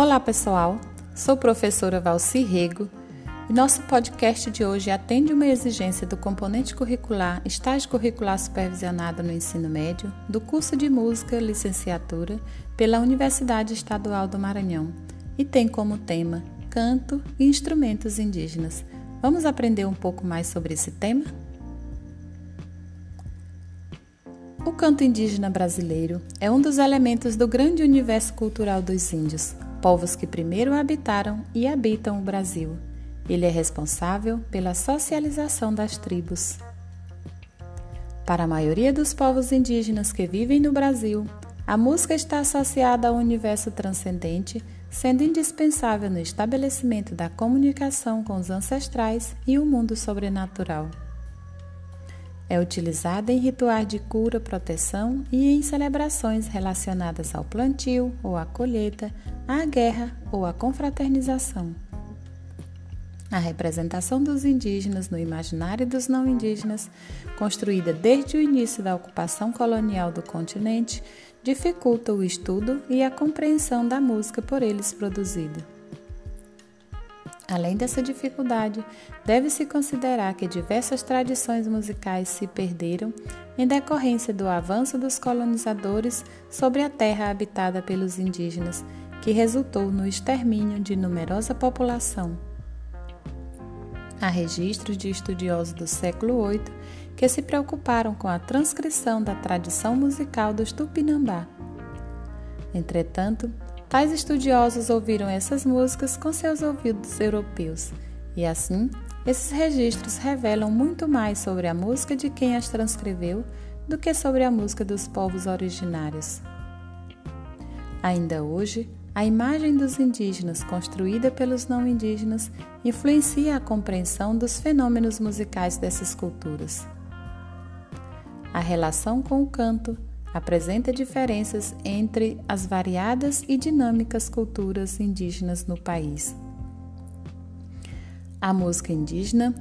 Olá, pessoal. Sou professora Valci Rego e nosso podcast de hoje atende uma exigência do componente curricular Estágio Curricular Supervisionado no Ensino Médio do curso de Música Licenciatura pela Universidade Estadual do Maranhão e tem como tema Canto e Instrumentos Indígenas. Vamos aprender um pouco mais sobre esse tema? O canto indígena brasileiro é um dos elementos do grande universo cultural dos índios, povos que primeiro habitaram e habitam o Brasil. Ele é responsável pela socialização das tribos. Para a maioria dos povos indígenas que vivem no Brasil, a música está associada ao universo transcendente, sendo indispensável no estabelecimento da comunicação com os ancestrais e o mundo sobrenatural. É utilizada em rituais de cura, proteção e em celebrações relacionadas ao plantio ou à colheita, à guerra ou à confraternização. A representação dos indígenas no imaginário dos não indígenas, construída desde o início da ocupação colonial do continente, dificulta o estudo e a compreensão da música por eles produzida. Além dessa dificuldade, deve-se considerar que diversas tradições musicais se perderam em decorrência do avanço dos colonizadores sobre a terra habitada pelos indígenas, que resultou no extermínio de numerosa população. Há registros de estudiosos do século VIII que se preocuparam com a transcrição da tradição musical dos Tupinambá. Entretanto, Tais estudiosos ouviram essas músicas com seus ouvidos europeus, e assim, esses registros revelam muito mais sobre a música de quem as transcreveu do que sobre a música dos povos originários. Ainda hoje, a imagem dos indígenas construída pelos não indígenas influencia a compreensão dos fenômenos musicais dessas culturas. A relação com o canto apresenta diferenças entre as variadas e dinâmicas culturas indígenas no país. A música indígena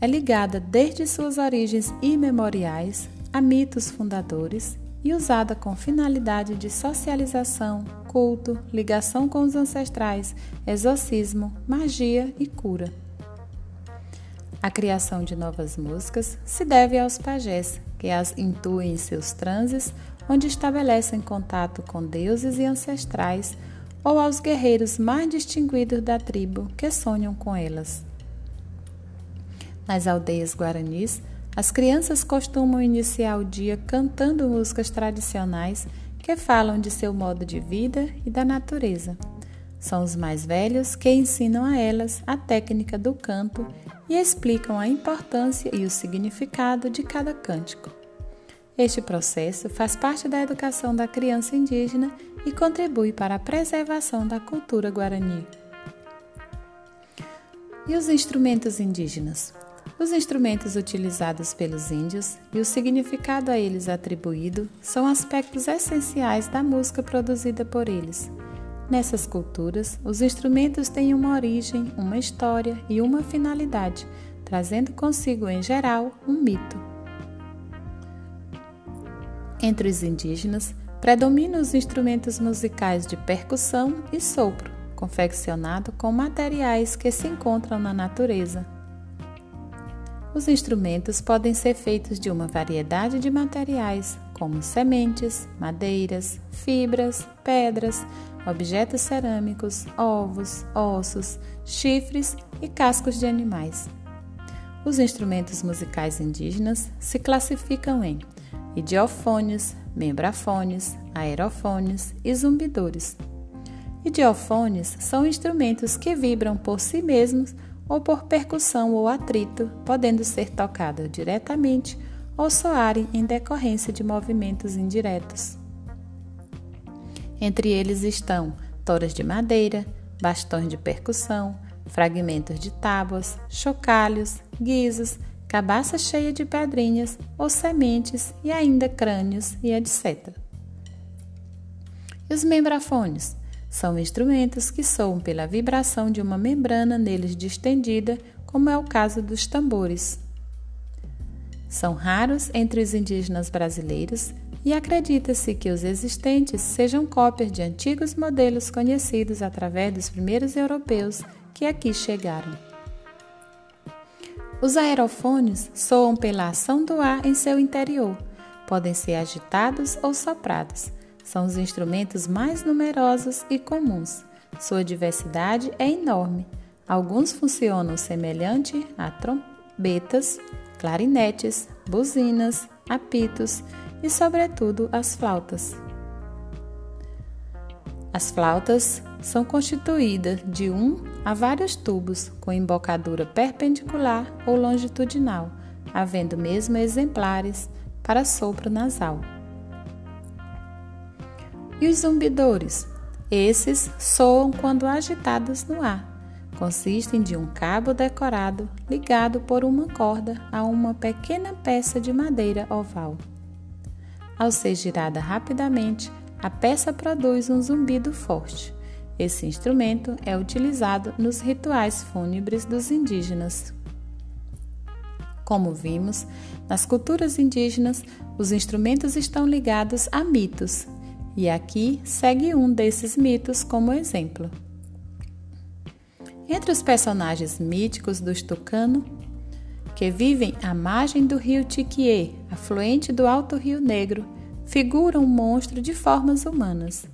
é ligada desde suas origens imemoriais a mitos fundadores e usada com finalidade de socialização, culto, ligação com os ancestrais, exorcismo, magia e cura. A criação de novas músicas se deve aos pajés, que as intuem em seus transes onde estabelecem contato com deuses e ancestrais, ou aos guerreiros mais distinguidos da tribo que sonham com elas. Nas aldeias guaranis, as crianças costumam iniciar o dia cantando músicas tradicionais que falam de seu modo de vida e da natureza. São os mais velhos que ensinam a elas a técnica do canto e explicam a importância e o significado de cada cântico. Este processo faz parte da educação da criança indígena e contribui para a preservação da cultura guarani. E os instrumentos indígenas? Os instrumentos utilizados pelos índios e o significado a eles atribuído são aspectos essenciais da música produzida por eles. Nessas culturas, os instrumentos têm uma origem, uma história e uma finalidade, trazendo consigo, em geral, um mito. Entre os indígenas, predominam os instrumentos musicais de percussão e sopro, confeccionado com materiais que se encontram na natureza. Os instrumentos podem ser feitos de uma variedade de materiais, como sementes, madeiras, fibras, pedras, objetos cerâmicos, ovos, ossos, chifres e cascos de animais. Os instrumentos musicais indígenas se classificam em idiofones, membrafones, aerofones e zumbidores. Idiofones são instrumentos que vibram por si mesmos ou por percussão ou atrito, podendo ser tocados diretamente ou soarem em decorrência de movimentos indiretos. Entre eles estão toras de madeira, bastões de percussão, fragmentos de tábuas, chocalhos, guizos, cabaça cheia de pedrinhas ou sementes e ainda crânios e etc. E os membrafones são instrumentos que soam pela vibração de uma membrana neles distendida, como é o caso dos tambores. São raros entre os indígenas brasileiros e acredita-se que os existentes sejam cópias de antigos modelos conhecidos através dos primeiros europeus que aqui chegaram. Os aerofônios soam pela ação do ar em seu interior. Podem ser agitados ou soprados. São os instrumentos mais numerosos e comuns. Sua diversidade é enorme. Alguns funcionam semelhante a trombetas, clarinetes, buzinas, apitos e, sobretudo, as flautas. As flautas são constituídas de um a vários tubos com embocadura perpendicular ou longitudinal, havendo mesmo exemplares para sopro nasal. E os zumbidores? Esses soam quando agitados no ar. Consistem de um cabo decorado ligado por uma corda a uma pequena peça de madeira oval. Ao ser girada rapidamente, a peça produz um zumbido forte. Esse instrumento é utilizado nos rituais fúnebres dos indígenas. Como vimos, nas culturas indígenas, os instrumentos estão ligados a mitos, e aqui segue um desses mitos como exemplo. Entre os personagens míticos dos Tucano, que vivem à margem do rio Tiquié, afluente do Alto Rio Negro, figura um monstro de formas humanas,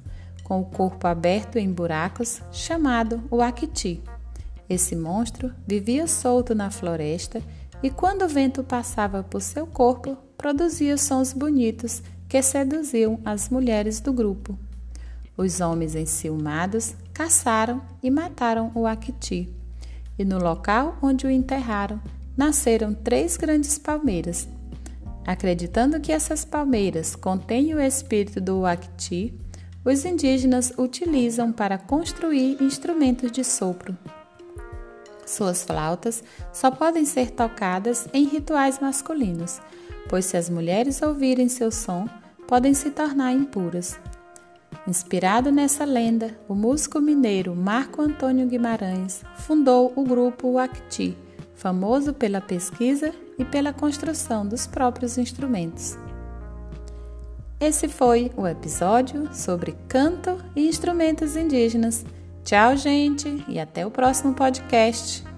com o corpo aberto em buracos, chamado o Akiti. Esse monstro vivia solto na floresta e, quando o vento passava por seu corpo, produzia sons bonitos que seduziam as mulheres do grupo. Os homens enciumados caçaram e mataram o Akiti, e no local onde o enterraram nasceram três grandes palmeiras, Acreditando que essas palmeiras contêm o espírito do Wakti, os indígenas utilizam para construir instrumentos de sopro. Suas flautas só podem ser tocadas em rituais masculinos, pois se as mulheres ouvirem seu som, podem se tornar impuras. Inspirado nessa lenda, o músico mineiro Marco Antônio Guimarães fundou o grupo Wakti, famoso pela pesquisa e pela construção dos próprios instrumentos. Esse foi o episódio sobre canto e instrumentos indígenas. Tchau, gente, e até o próximo podcast.